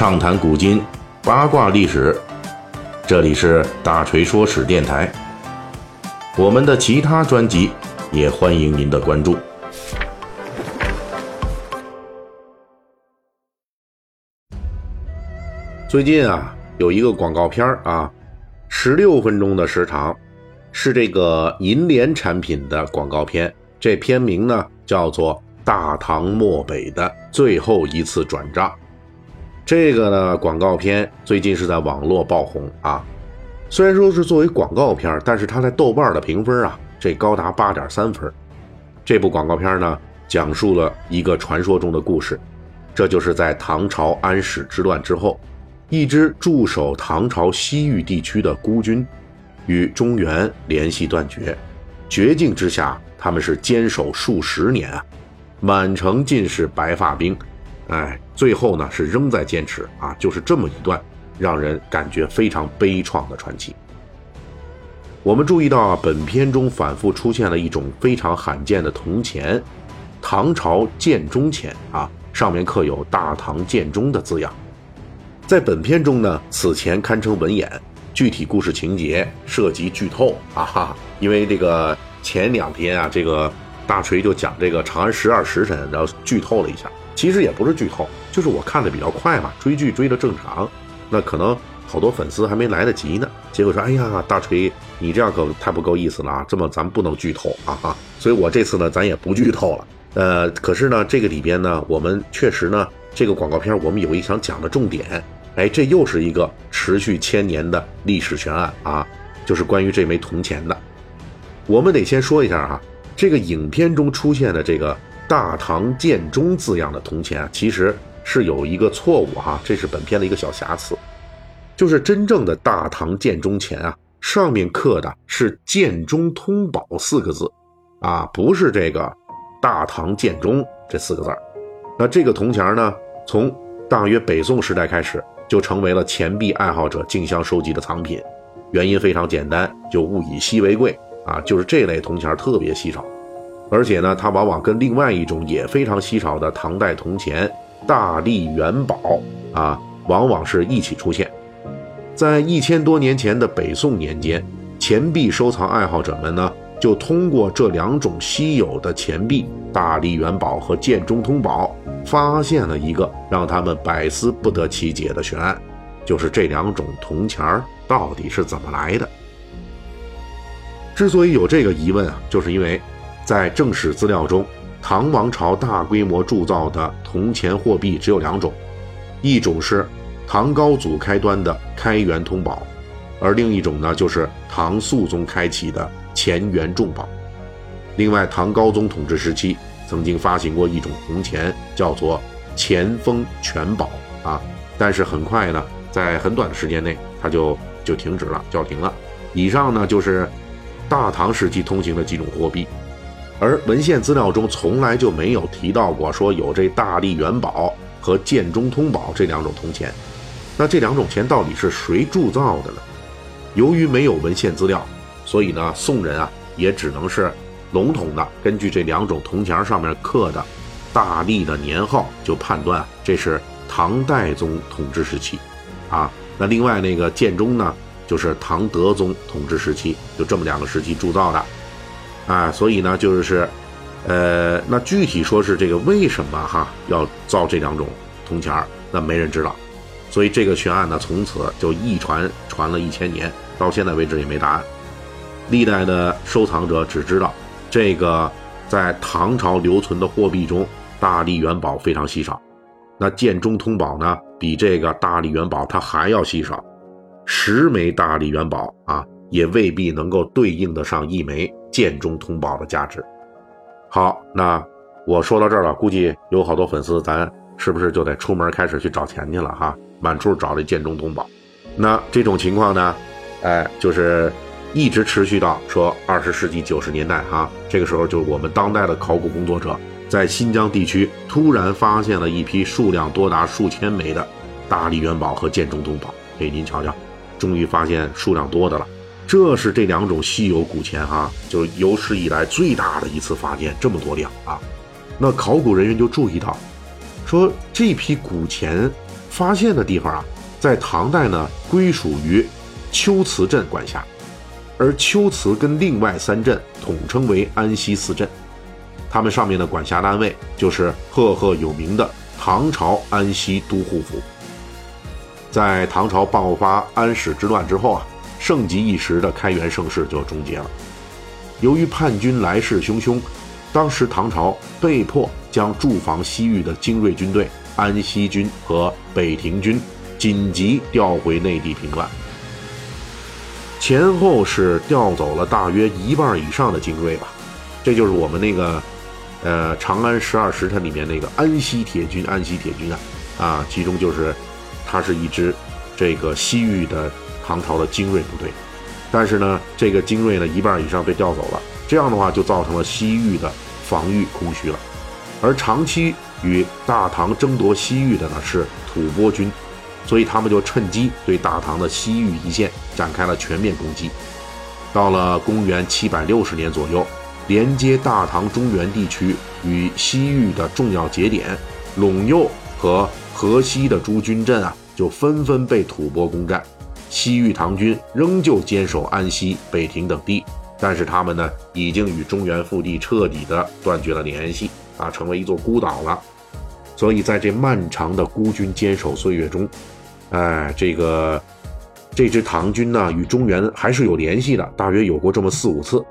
畅谈古今，八卦历史。这里是大锤说史电台。我们的其他专辑也欢迎您的关注。最近啊，有一个广告片啊，十六分钟的时长，是这个银联产品的广告片。这片名呢叫做《大唐漠北的最后一次转账》。这个呢广告片最近是在网络爆红啊。虽然说是作为广告片，但是它在豆瓣的评分啊，这高达八点三分。这部广告片呢，讲述了一个传说中的故事，这就是在唐朝安史之乱之后，一支驻守唐朝西域地区的孤军，与中原联系断绝，绝境之下，他们是坚守数十年啊，满城尽是白发兵，哎，最后呢是仍在坚持啊，就是这么一段。让人感觉非常悲怆的传奇。我们注意到啊，本片中反复出现了一种非常罕见的铜钱，唐朝建中钱啊，上面刻有“大唐建中”的字样。在本片中呢，此钱堪称文眼，具体故事情节涉及剧透啊哈，因为这个前两天啊，这个大锤就讲这个长安十二时辰，然后剧透了一下，其实也不是剧透，就是我看的比较快嘛，追剧追的正常。那可能好多粉丝还没来得及呢，结果说：“哎呀，大锤，你这样可太不够意思了啊！这么咱不能剧透啊！”哈，所以我这次呢，咱也不剧透了。呃，可是呢，这个里边呢，我们确实呢，这个广告片我们有一想讲的重点，哎，这又是一个持续千年的历史悬案啊，就是关于这枚铜钱的。我们得先说一下哈，这个影片中出现的这个“大唐建中”字样的铜钱啊，其实。是有一个错误哈，这是本片的一个小瑕疵，就是真正的大唐建中钱啊，上面刻的是“建中通宝”四个字，啊，不是这个“大唐建中”这四个字那这个铜钱呢，从大约北宋时代开始，就成为了钱币爱好者竞相收集的藏品。原因非常简单，就物以稀为贵啊，就是这类铜钱特别稀少，而且呢，它往往跟另外一种也非常稀少的唐代铜钱。大力元宝啊，往往是一起出现。在一千多年前的北宋年间，钱币收藏爱好者们呢，就通过这两种稀有的钱币——大力元宝和建中通宝，发现了一个让他们百思不得其解的悬案，就是这两种铜钱儿到底是怎么来的。之所以有这个疑问啊，就是因为在正史资料中。唐王朝大规模铸造的铜钱货币只有两种，一种是唐高祖开端的开元通宝，而另一种呢就是唐肃宗开启的钱元重宝。另外，唐高宗统治时期曾经发行过一种铜钱，叫做钱封全宝啊，但是很快呢，在很短的时间内它就就停止了，叫停了。以上呢就是大唐时期通行的几种货币。而文献资料中从来就没有提到过说有这大力元宝和建中通宝这两种铜钱，那这两种钱到底是谁铸造的呢？由于没有文献资料，所以呢，宋人啊也只能是笼统的根据这两种铜钱上面刻的大力的年号，就判断这是唐代宗统治时期，啊，那另外那个建中呢，就是唐德宗统治时期，就这么两个时期铸造的。啊，所以呢，就是，呃，那具体说是这个为什么哈要造这两种铜钱儿，那没人知道，所以这个悬案呢，从此就一传传了一千年，到现在为止也没答案。历代的收藏者只知道，这个在唐朝留存的货币中，大力元宝非常稀少，那建中通宝呢，比这个大力元宝它还要稀少，十枚大力元宝啊，也未必能够对应得上一枚。剑中通宝的价值。好，那我说到这儿了，估计有好多粉丝，咱是不是就得出门开始去找钱去了哈？满处找这剑中通宝。那这种情况呢，哎，就是一直持续到说二十世纪九十年代哈，这个时候就我们当代的考古工作者在新疆地区突然发现了一批数量多达数千枚的大力元宝和剑中通宝。哎，您瞧瞧，终于发现数量多的了。这是这两种稀有古钱哈，就有史以来最大的一次发现，这么多量啊！那考古人员就注意到，说这批古钱发现的地方啊，在唐代呢归属于龟兹镇管辖，而龟兹跟另外三镇统称为安西四镇，他们上面的管辖单位就是赫赫有名的唐朝安西都护府。在唐朝爆发安史之乱之后啊，盛极一时的开元盛世就终结了。由于叛军来势汹汹，当时唐朝被迫将驻防西域的精锐军队。安西军和北庭军紧急调回内地平乱，前后是调走了大约一半以上的精锐吧。这就是我们那个，呃，《长安十二时辰》里面那个安西铁军。安西铁军啊，啊，其中就是它是一支这个西域的唐朝的精锐部队。但是呢，这个精锐呢一半以上被调走了，这样的话就造成了西域的防御空虚了，而长期。与大唐争夺西域的呢是吐蕃军，所以他们就趁机对大唐的西域一线展开了全面攻击。到了公元七百六十年左右，连接大唐中原地区与西域的重要节点陇右和河西的诸军镇啊，就纷纷被吐蕃攻占。西域唐军仍旧坚守安西、北庭等地，但是他们呢，已经与中原腹地彻底的断绝了联系。啊，成为一座孤岛了。所以在这漫长的孤军坚守岁月中，哎，这个这支唐军呢，与中原还是有联系的，大约有过这么四五次。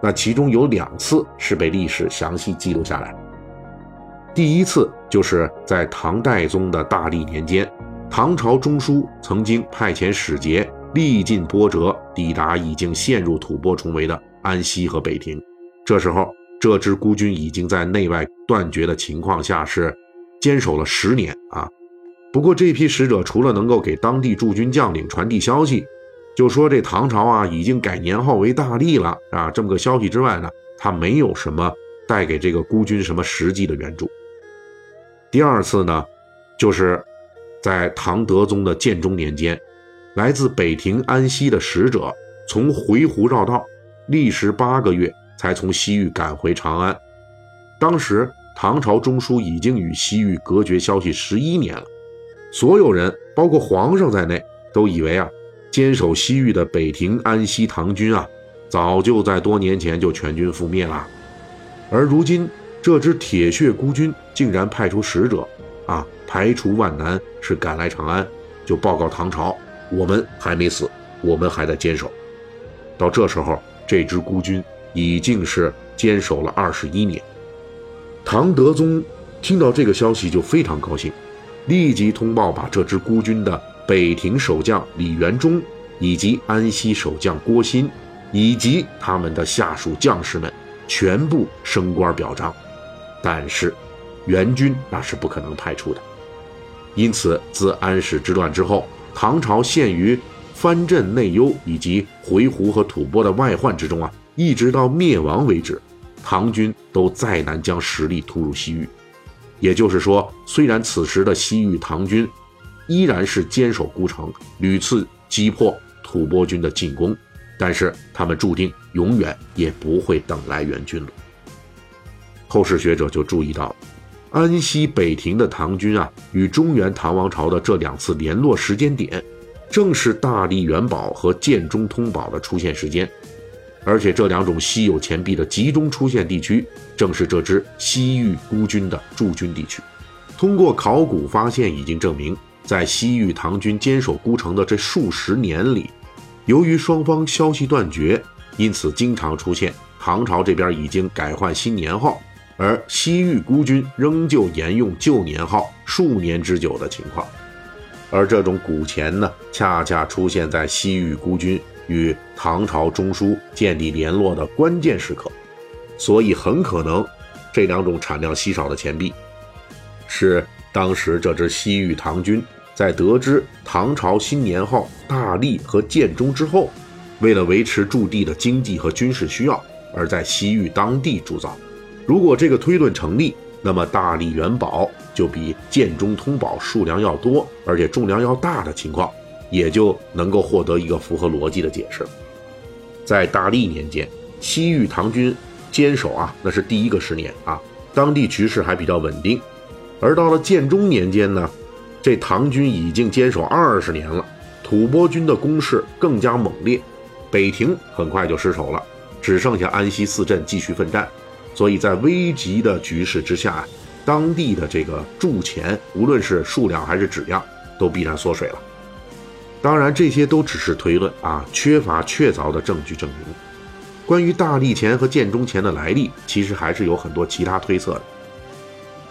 那其中有两次是被历史详细记录下来。第一次就是在唐代宗的大历年间，唐朝中书曾经派遣使节历尽波折，抵达已经陷入吐蕃重围的安西和北庭。这时候。这支孤军已经在内外断绝的情况下是坚守了十年啊。不过这批使者除了能够给当地驻军将领传递消息，就说这唐朝啊已经改年号为大历了啊这么个消息之外呢，他没有什么带给这个孤军什么实际的援助。第二次呢，就是在唐德宗的建中年间，来自北庭安西的使者从回鹘绕道，历时八个月。才从西域赶回长安。当时唐朝中枢已经与西域隔绝消息十一年了，所有人，包括皇上在内，都以为啊，坚守西域的北庭安西唐军啊，早就在多年前就全军覆灭了。而如今这支铁血孤军竟然派出使者，啊，排除万难是赶来长安，就报告唐朝，我们还没死，我们还在坚守。到这时候，这支孤军。已经是坚守了二十一年。唐德宗听到这个消息就非常高兴，立即通报把这支孤军的北庭守将李元忠，以及安西守将郭昕，以及他们的下属将士们全部升官表彰。但是援军那是不可能派出的。因此，自安史之乱之后，唐朝陷于藩镇内忧以及回鹘和吐蕃的外患之中啊。一直到灭亡为止，唐军都再难将实力突入西域。也就是说，虽然此时的西域唐军依然是坚守孤城，屡次击破吐蕃军的进攻，但是他们注定永远也不会等来援军了。后世学者就注意到了，安西北庭的唐军啊，与中原唐王朝的这两次联络时间点，正是大历元宝和建中通宝的出现时间。而且这两种稀有钱币的集中出现地区，正是这支西域孤军的驻军地区。通过考古发现，已经证明，在西域唐军坚守孤城的这数十年里，由于双方消息断绝，因此经常出现唐朝这边已经改换新年号，而西域孤军仍旧沿用旧年号数年之久的情况。而这种古钱呢，恰恰出现在西域孤军。与唐朝中枢建立联络的关键时刻，所以很可能这两种产量稀少的钱币，是当时这支西域唐军在得知唐朝新年号大历和建中之后，为了维持驻地的经济和军事需要，而在西域当地铸造。如果这个推论成立，那么大历元宝就比建中通宝数量要多，而且重量要大的情况。也就能够获得一个符合逻辑的解释。在大历年间，西域唐军坚守啊，那是第一个十年啊，当地局势还比较稳定。而到了建中年间呢，这唐军已经坚守二十年了，吐蕃军的攻势更加猛烈，北庭很快就失守了，只剩下安西四镇继续奋战。所以在危急的局势之下，当地的这个铸钱，无论是数量还是质量，都必然缩水了。当然，这些都只是推论啊，缺乏确凿的证据证明。关于大历钱和建中钱的来历，其实还是有很多其他推测的。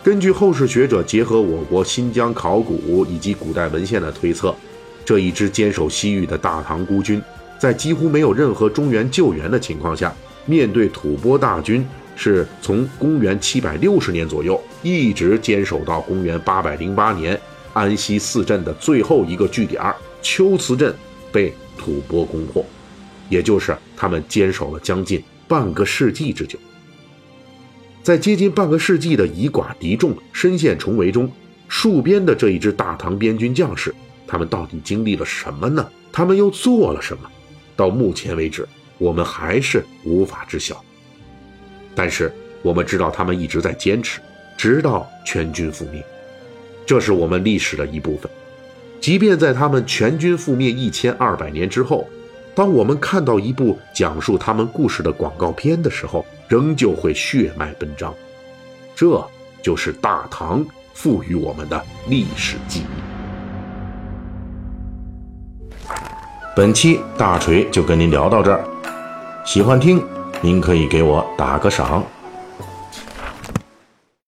根据后世学者结合我国新疆考古以及古代文献的推测，这一支坚守西域的大唐孤军，在几乎没有任何中原救援的情况下，面对吐蕃大军，是从公元七百六十年左右一直坚守到公元八百零八年，安西四镇的最后一个据点龟兹镇被吐蕃攻破，也就是他们坚守了将近半个世纪之久。在接近半个世纪的以寡敌众、深陷重围中，戍边的这一支大唐边军将士，他们到底经历了什么呢？他们又做了什么？到目前为止，我们还是无法知晓。但是我们知道，他们一直在坚持，直到全军覆灭。这是我们历史的一部分。即便在他们全军覆灭一千二百年之后，当我们看到一部讲述他们故事的广告片的时候，仍旧会血脉奔张，这就是大唐赋予我们的历史记忆。本期大锤就跟您聊到这儿，喜欢听您可以给我打个赏。